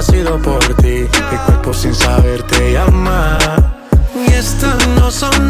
ha sido por ti. Mi cuerpo sin saber te llama. Y estas no son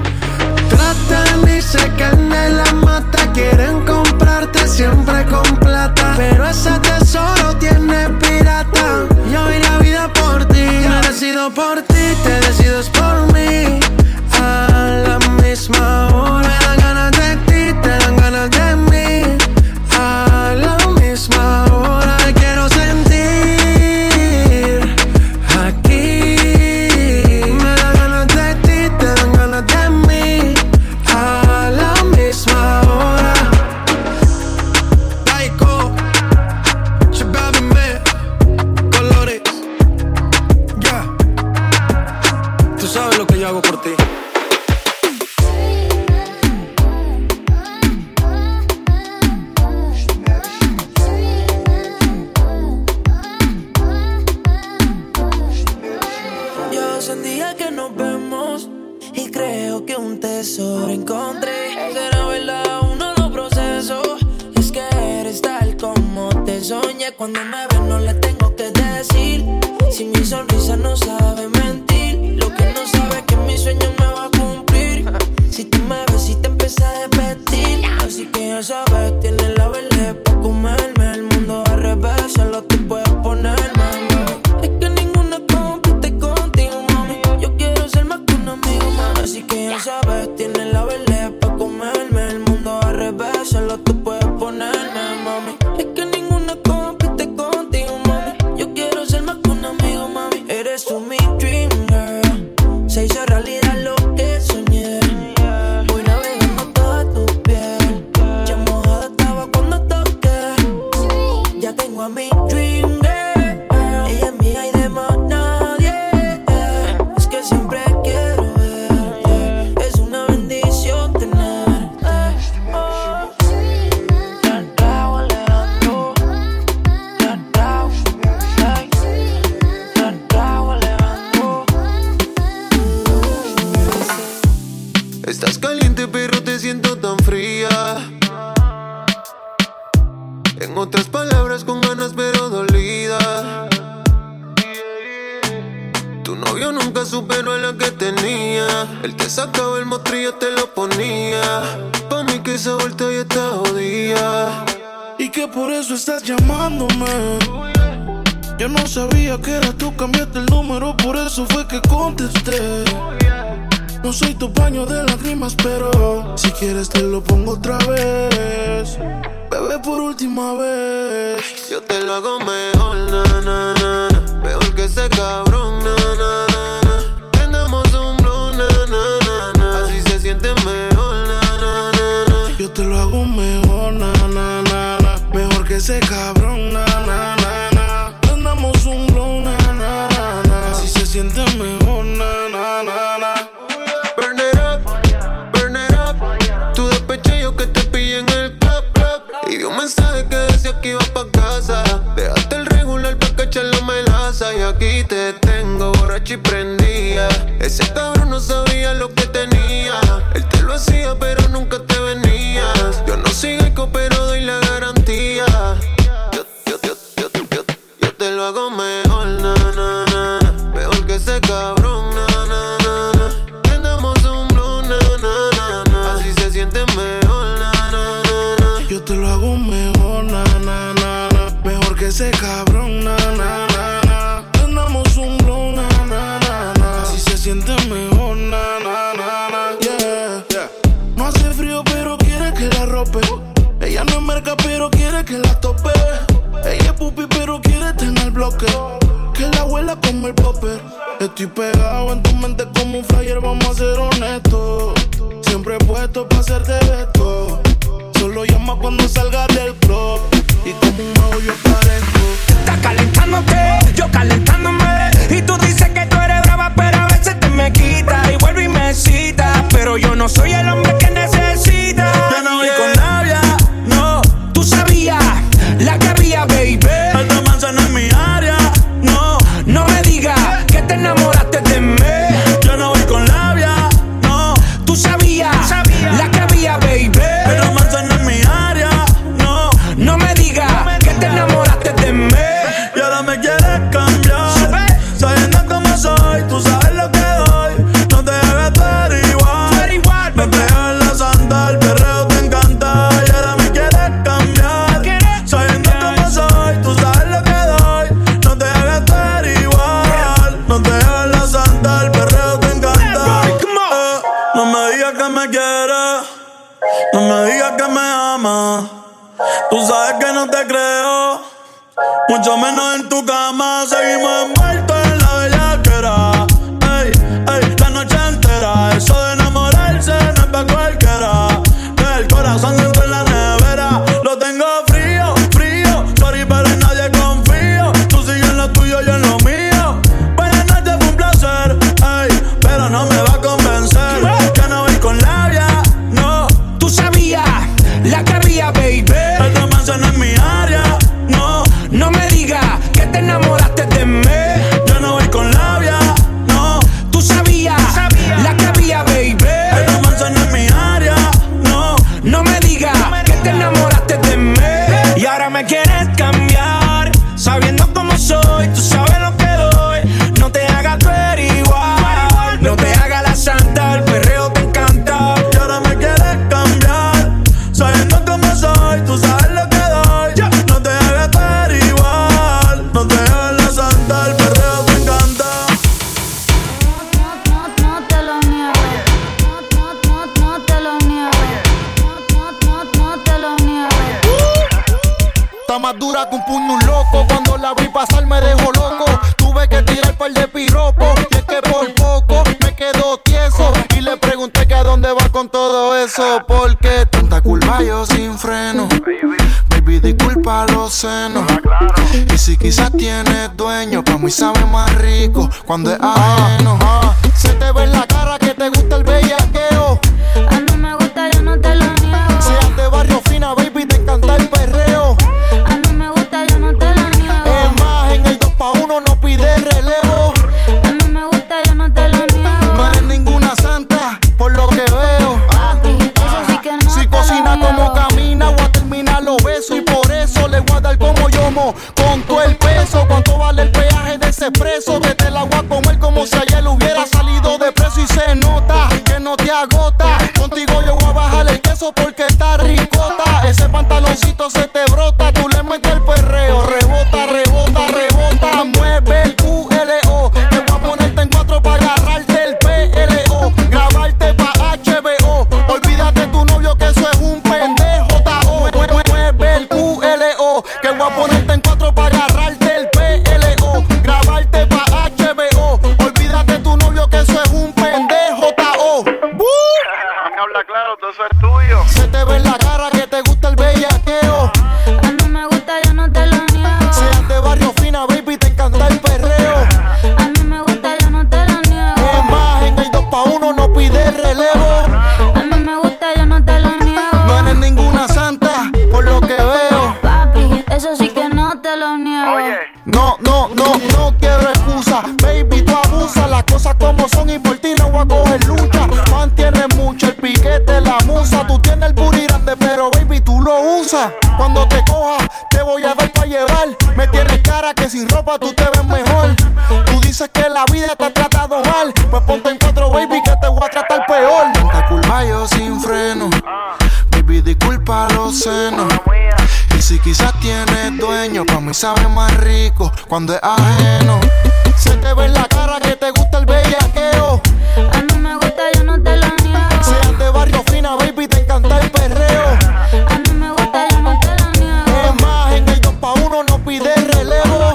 Dream este cabrón, na, na, na, na. Prendamos un blue, na, na, na, na. Así se siente mejor, na, na, na, na. Yo te lo hago mejor, na, na, na, na. Mejor que ese cabrón, na, na, na, na. Prendamos un blue, na, na, na, na. Así se siente mejor, na, na, na, na. Yeah, yeah. No hace frío, pero quiere que la rope. Ella no es merca, pero quiere que la tope. Ella es pupi, pero quiere tener bloque vuela como el papel. Estoy pegado en tu mente como un flyer, vamos a ser honestos. Siempre he puesto para hacerte esto. Solo llama cuando salga Y si quizás tienes dueño, pues para mí sabe más rico cuando es ajeno. con todo el peso. ¿Cuánto vale el peaje de ese preso? Desde el agua a comer como si ayer hubiera salido de preso y se nota que no te agota. Contigo yo voy a bajar el queso porque sabe más rico cuando es ajeno. Se te ve en la cara que te gusta el bellaqueo. A mí me gusta, yo no te lo niego. Seas de barrio fina, baby, te encanta el perreo. A mí me gusta, yo no te lo niego. Es más, en el 2 pa' 1 no pide relevo.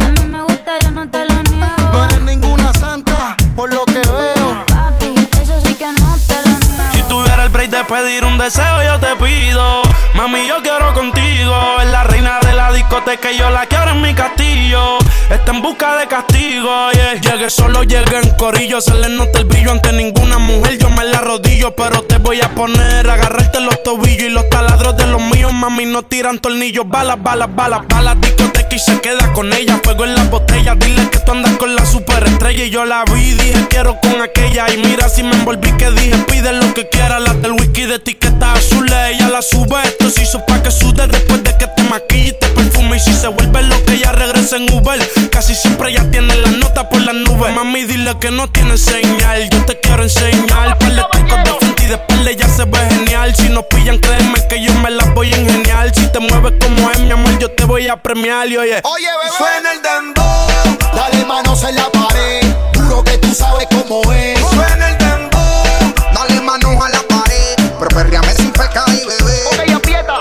A mí me gusta, yo no te lo No niego. eres ninguna santa, por lo que veo. Papi, eso sí que no te lo Si niego. tuviera el break de pedir un deseo, yo te pido. Mami, yo quiero discoteca y yo la quiero en mi castillo. Está en busca de castigo, yeah. Llegué solo, llegué en corillo. Se le nota el brillo ante ninguna mujer. Yo me la rodillo, pero te voy a poner. Agarrarte los tobillos y los taladros de los míos. Mami, no tiran tornillos. Balas, balas, balas, balas. Discoteca y se queda con ella. Fuego en las botellas. Dile que tú andas con la superestrella. Y yo la vi, dije quiero con aquella. Y mira si me envolví que dije pide lo que quiera. La del whisky de etiqueta azul. Ella la sube. Esto se hizo pa' que sude después de que te maquille y te perfume. Y si se vuelve lo que ella regresa en Uber. Casi siempre ella tiene la nota por las nubes. Mami, dile que no tiene señal. Yo te quiero enseñar. Par de tacos de frente y de espalda ya se ve genial. Si nos pillan, créeme que yo me las voy a ingeniar. Si te mueves como es, mi amor, yo te voy a premiar. Y oye, Oye, bebé. suena el dembow. Dale manos en la pared. Juro que tú sabes cómo es. Suena el dembow. Dale manos a la pared, pero perreame sin pecado y bebé. Ok, aprieta.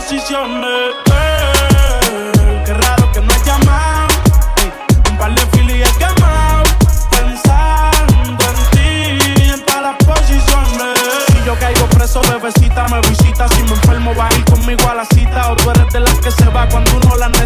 decisiones. Eh, qué raro que no has llamado. Un par de filas quemado. Pensando en ti, en todas las posiciones. Si yo caigo preso, bebecita, me visita. Si me enfermo, va a ir conmigo a la cita. O tú eres de las que se va cuando uno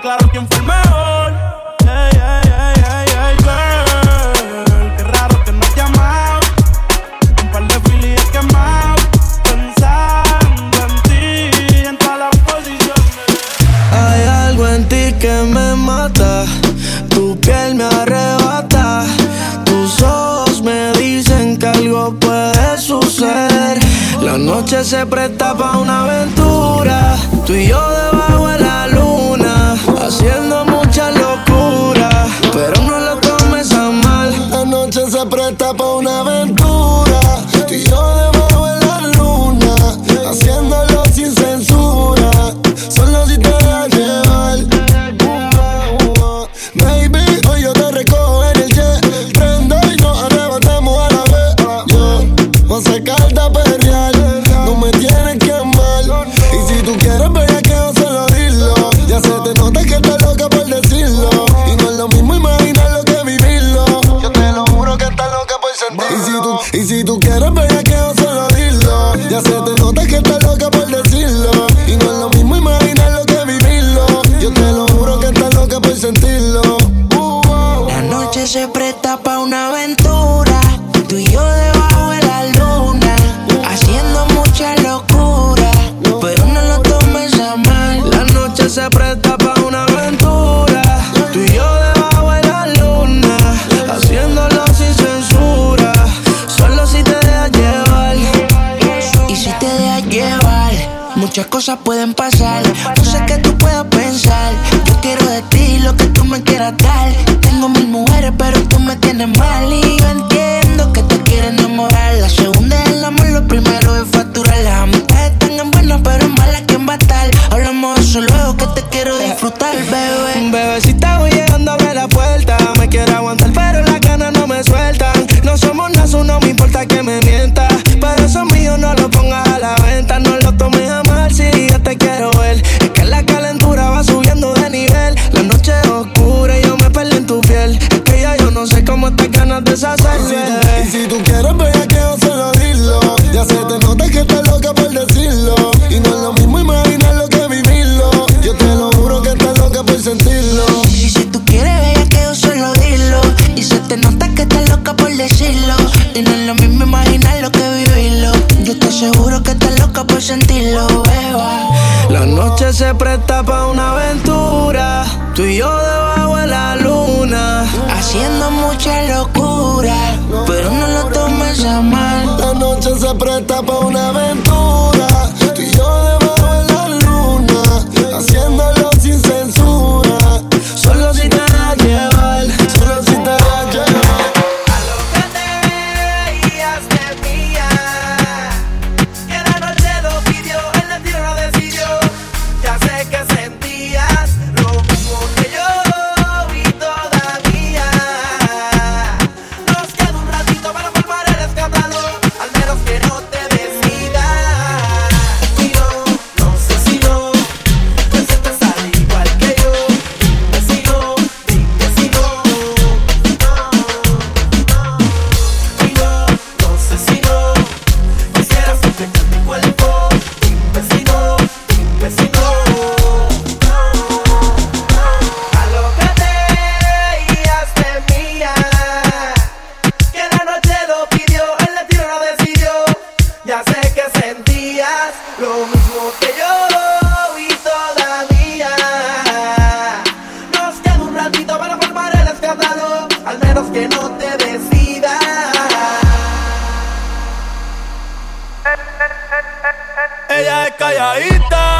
claro quién fue el mejor. Hey, hey, hey, girl. Qué raro que no te llamado. Un par de filis quemado. Pensando en ti, en todas las posiciones. Hay algo en ti que me mata. Tu piel me arrebata. Tus ojos me dicen que algo puede suceder. La noche se presta para se presta para una venta. Calladita,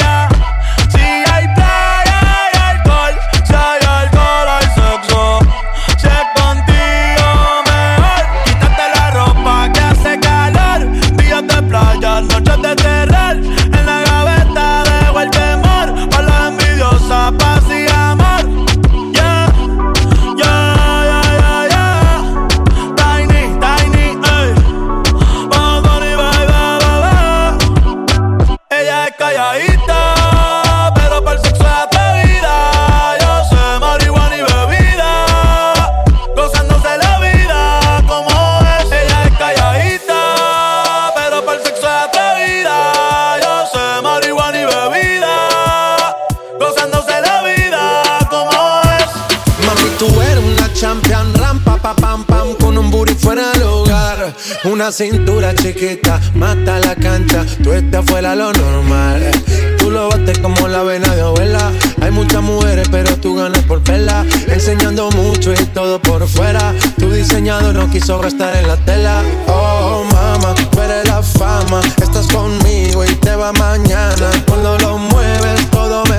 Una cintura chiquita, mata la cancha, tú estás fuera lo normal. Tú lo bates como la vena de abuela. Hay muchas mujeres, pero tú ganas por verla. Enseñando mucho y todo por fuera. Tu diseñador no quiso gastar en la tela. Oh, mama, tú eres la fama. Estás conmigo y te va mañana. Cuando lo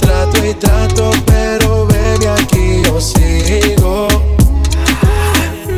Trato y trato, pero baby, aquí yo sigo.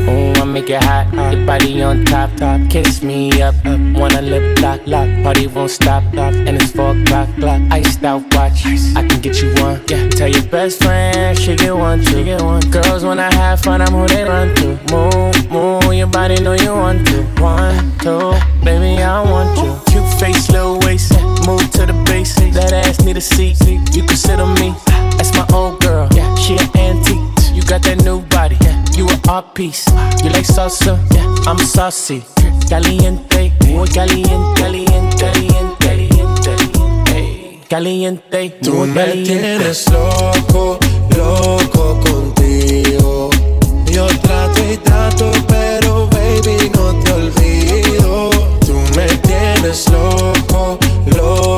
Ooh, I make it hot. Uh, your body on top, top. Kiss me up, up. Wanna lip lock, lock. Party won't stop, stop. And it's four o'clock, clock. Iced out watch. I can get you one. Yeah. Tell your best friend she get one, she get one. Girls wanna have fun, I'm who they run to. Move, move. Your body know you want to. One, two, baby I want you. Cute face, little waist. Move to the base. That ass need a seat. You can sit on me. Ah, that's my old girl. Yeah, she an antique. You got that new body. Yeah, you an art piece. You like salsa? Yeah, I'm saucy. Caliente, muy caliente, caliente, caliente, caliente. Caliente, Tú muy me tienes loco, loco contigo. Yo trato y trato, pero baby, no te olvido. Tú me tienes loco, loco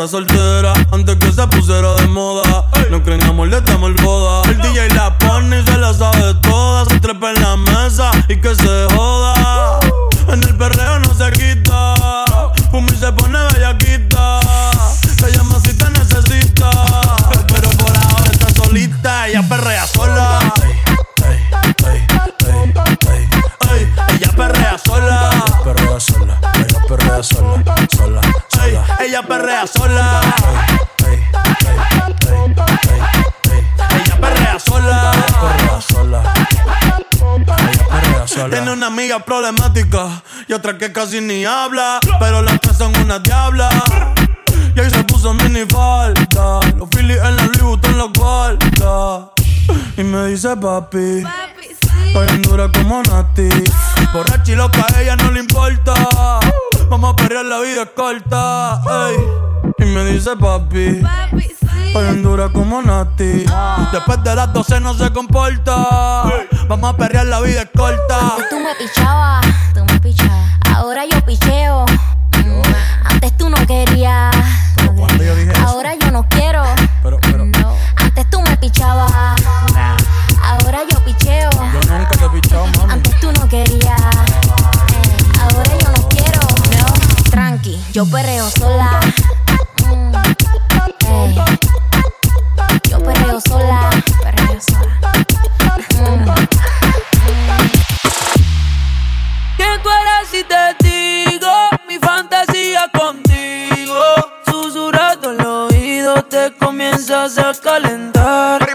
está soltero. Tiene una amiga problemática y otra que casi ni habla. Pero las tres son una diabla. Y ahí se puso mini falta. Los Phillies en la Louis en la cuarta. Y me dice papi. papi sí. En dura como Nati. Borracha y a ella no le importa. Vamos a perder la vida corta. Y me dice papi. papi Bien dura como Nati. Después de las 12 no se comporta. Vamos a perrear, la vida es corta. Antes tú me pichabas. Ahora yo picheo. Mm, antes tú no querías. Yo dije Ahora yo no quiero. Pero, pero. Antes tú me pichabas. Ahora yo picheo. Yo nunca te pichaba, mami. Antes tú no querías. Eh, ahora yo no quiero. Tranqui, yo perreo sola. Mm, eh perreo sola, perreo sola. Mm. ¿Quién tú eres si te digo mi fantasía contigo? Susurrando el oído te comienzas a calentar.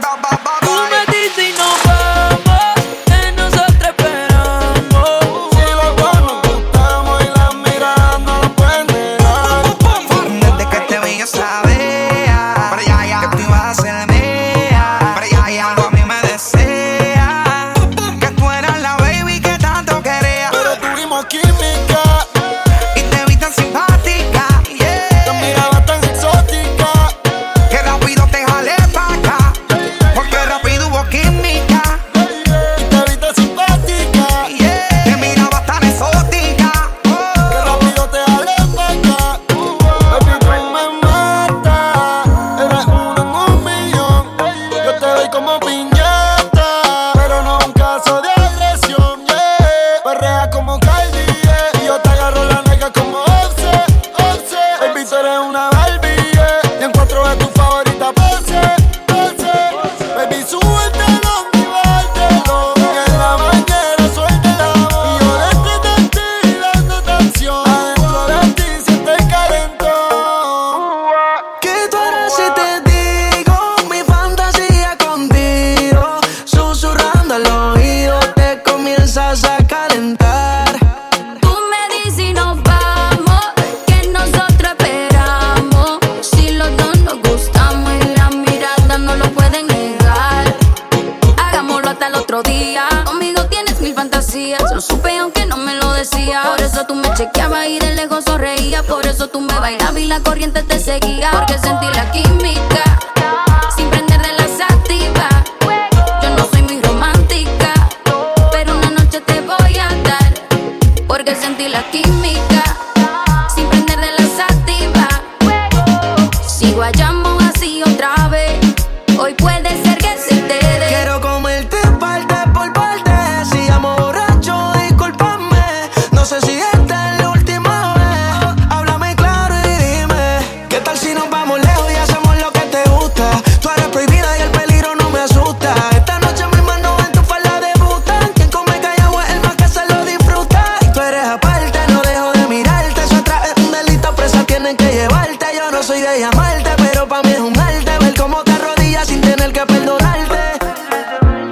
que llevarte. Yo no soy de llamarte, pero para mí es un arte ver cómo te arrodillas sin tener que perdonarte.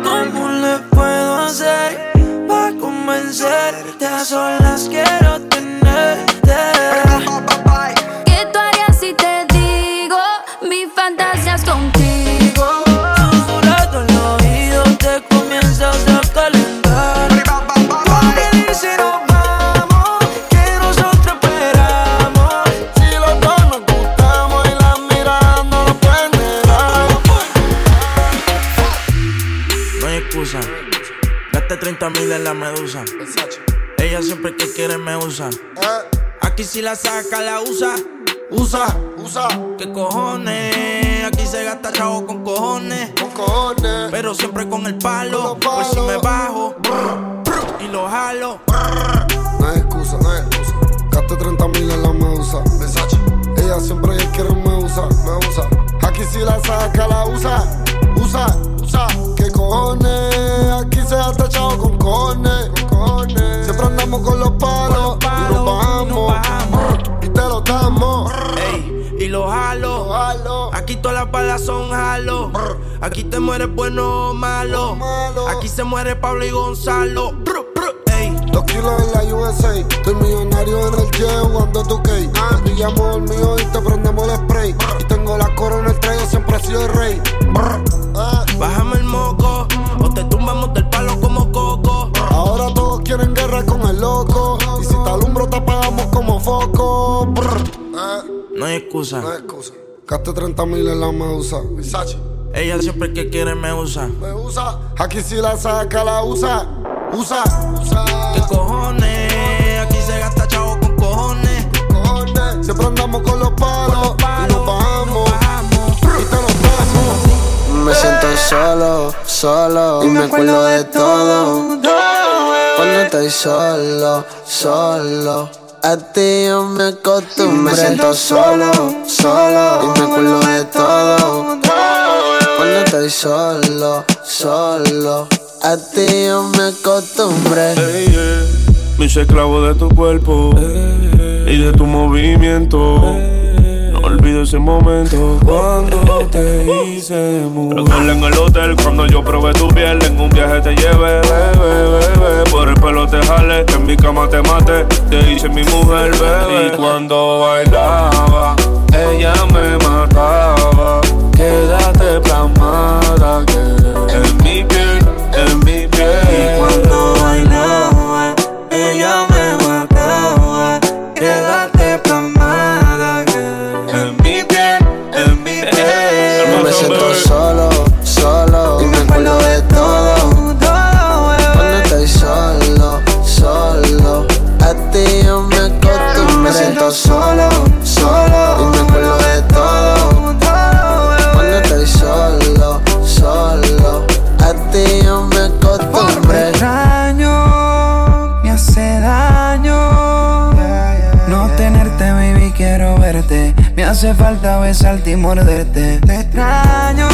¿Cómo le puedo hacer para convencerte? A solas quiero usa. Aquí si la saca, la usa. Usa, usa. ¿Qué cojones? Aquí se gasta chavo con cojones. Con cojones. Pero siempre con el palo. Pues si me bajo y lo jalo. No hay excusa, no hay excusa. Gaste 30 mil en la medusa. Versace. Ella siempre que quiere me usa, me usa. Aquí si la saca, la usa. Usa, usa. ¿Qué cojones? Aquí se gasta chavo con cojones. Con los palos. y nos bajamos. Y te lo damos. Ey, y lo jalo. Aquí todas las balas son jalo. Aquí te mueres bueno o malo. Aquí se muere Pablo y Gonzalo. Ey. Dos kilos en la USA. Estoy millonario en el jet jugando tu K. Te pillamos el mío y te prendemos el spray. Y tengo la corona, el traigo siempre he sido el rey. Ah. Bájame el moco o te tumbamos del coco. Ahora todos quieren guerra con el loco. Y si te alumbro, te apagamos como foco. Brr. Ah. No hay excusa. No hay excusa. Gaste 30 mil en la medusa. Versace. Ella siempre que quiere me usa. Me usa. Aquí si la saca, la usa. Usa, usa. ¿Qué cojones? Aquí se gasta chavo con cojones. Cojones. Siempre andamos con los palos. y nos bajamos. Y te los. Me siento solo, solo y me acuerdo de todo. Cuando estoy solo, solo. A ti yo me acostumbré. Me siento solo, solo y me acuerdo de todo. Cuando estoy solo, solo. A ti yo me acostumbré. Ey, yeah. Me hice esclavo de tu cuerpo y de tu movimiento. Olvido ese momento cuando te hice mujer. En el hotel cuando yo probé tu piel. En un viaje te llevé, bebé, bebé. Por el pelo te jale, en mi cama te mate. Te hice mi mujer, bebé. Y cuando bailaba, ella me mataba. Quédate plasmada hace falta besarte y morderte. Te extraño,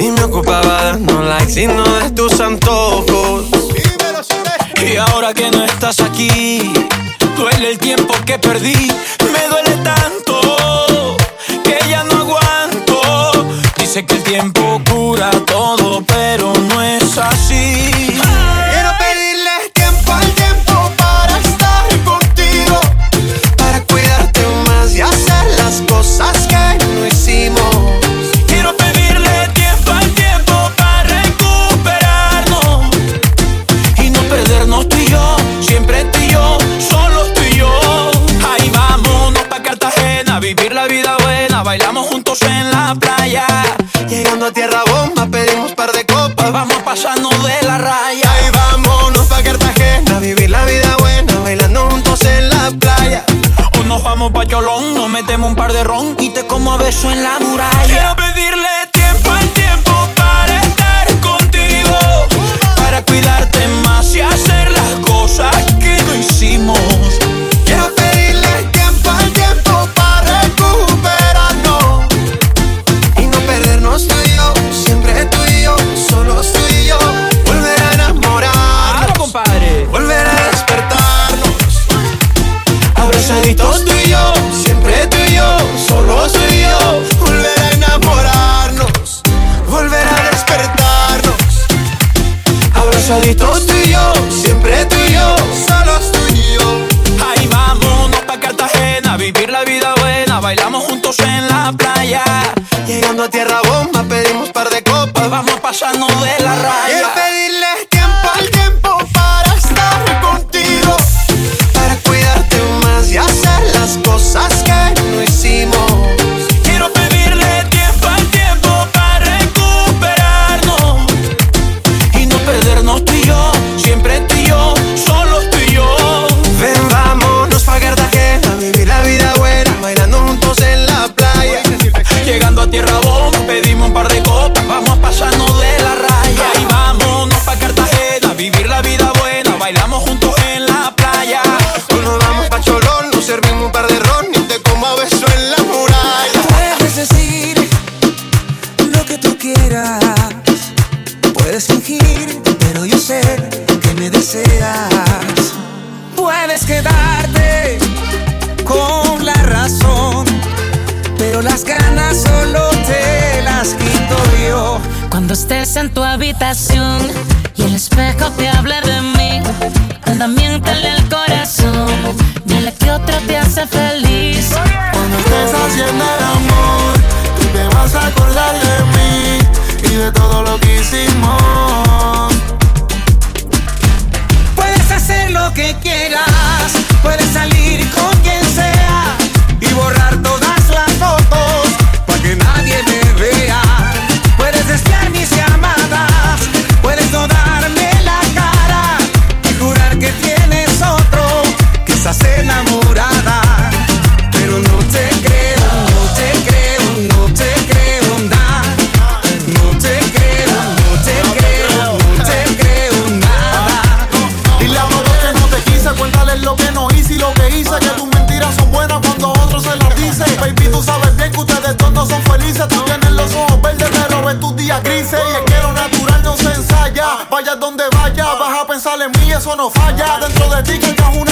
Y me ocupaba de no likes sino de tus antojos. Y ahora que no estás aquí Duele el tiempo que perdí. Me duele tanto Que ya no aguanto. Dice que el tiempo cura todo Pero no es así beso en la boca lo que hice, que tus mentiras son buenas cuando otros se las dicen. Baby, tú sabes bien que ustedes dos no son felices. Tú tienes los ojos verdes, pero ves tus días grises. Y es que lo natural no se ensaya. Vaya donde vaya, vas a pensar en mí, eso no falla. Dentro de ti que una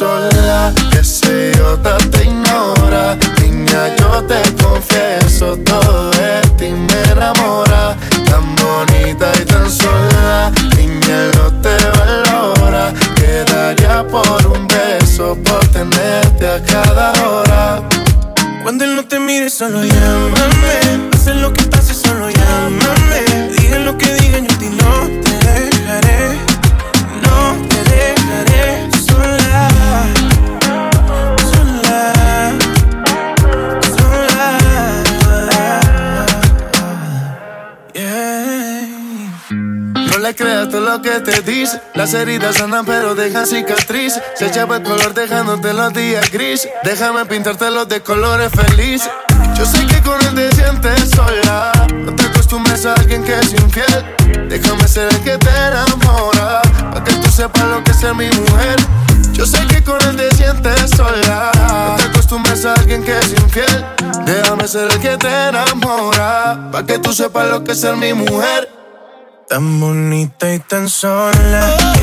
sola Las heridas sanan pero dejan cicatriz. Se echaba el color dejándote los días gris. Déjame pintarte los de colores feliz. Yo sé que con él te sientes sola. No te acostumbres a alguien que es infiel. Déjame ser el que te enamora. Pa' que tú sepas lo que es ser mi mujer. Yo sé que con él te sientes sola. No te acostumbres a alguien que es infiel. Déjame ser el que te enamora. Pa' que tú sepas lo que es ser mi mujer. Tan bonita y tan sola. Oh.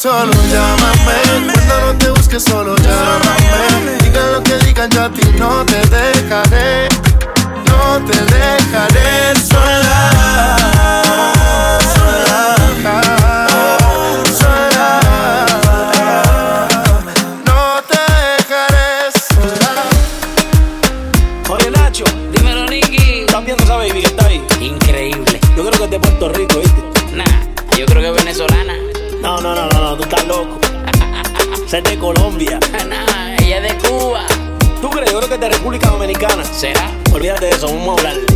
solo llámame. Cuando no te busques, solo llámame. Digan lo que digan, yo a ti no te dejaré. No te dejaré solo ¿Será? Olvídate de eso, vamos a hablar.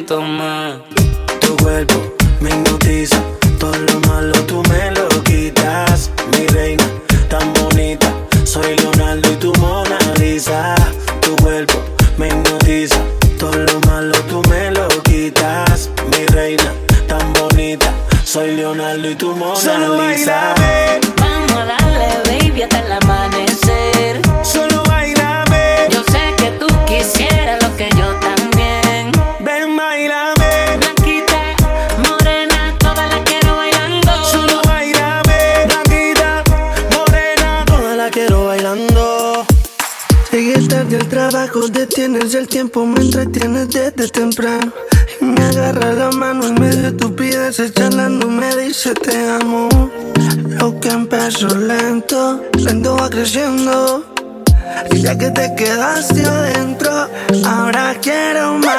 siento. Tu cuerpo me hipnotiza que te quedaste adentro. Ahora quiero más.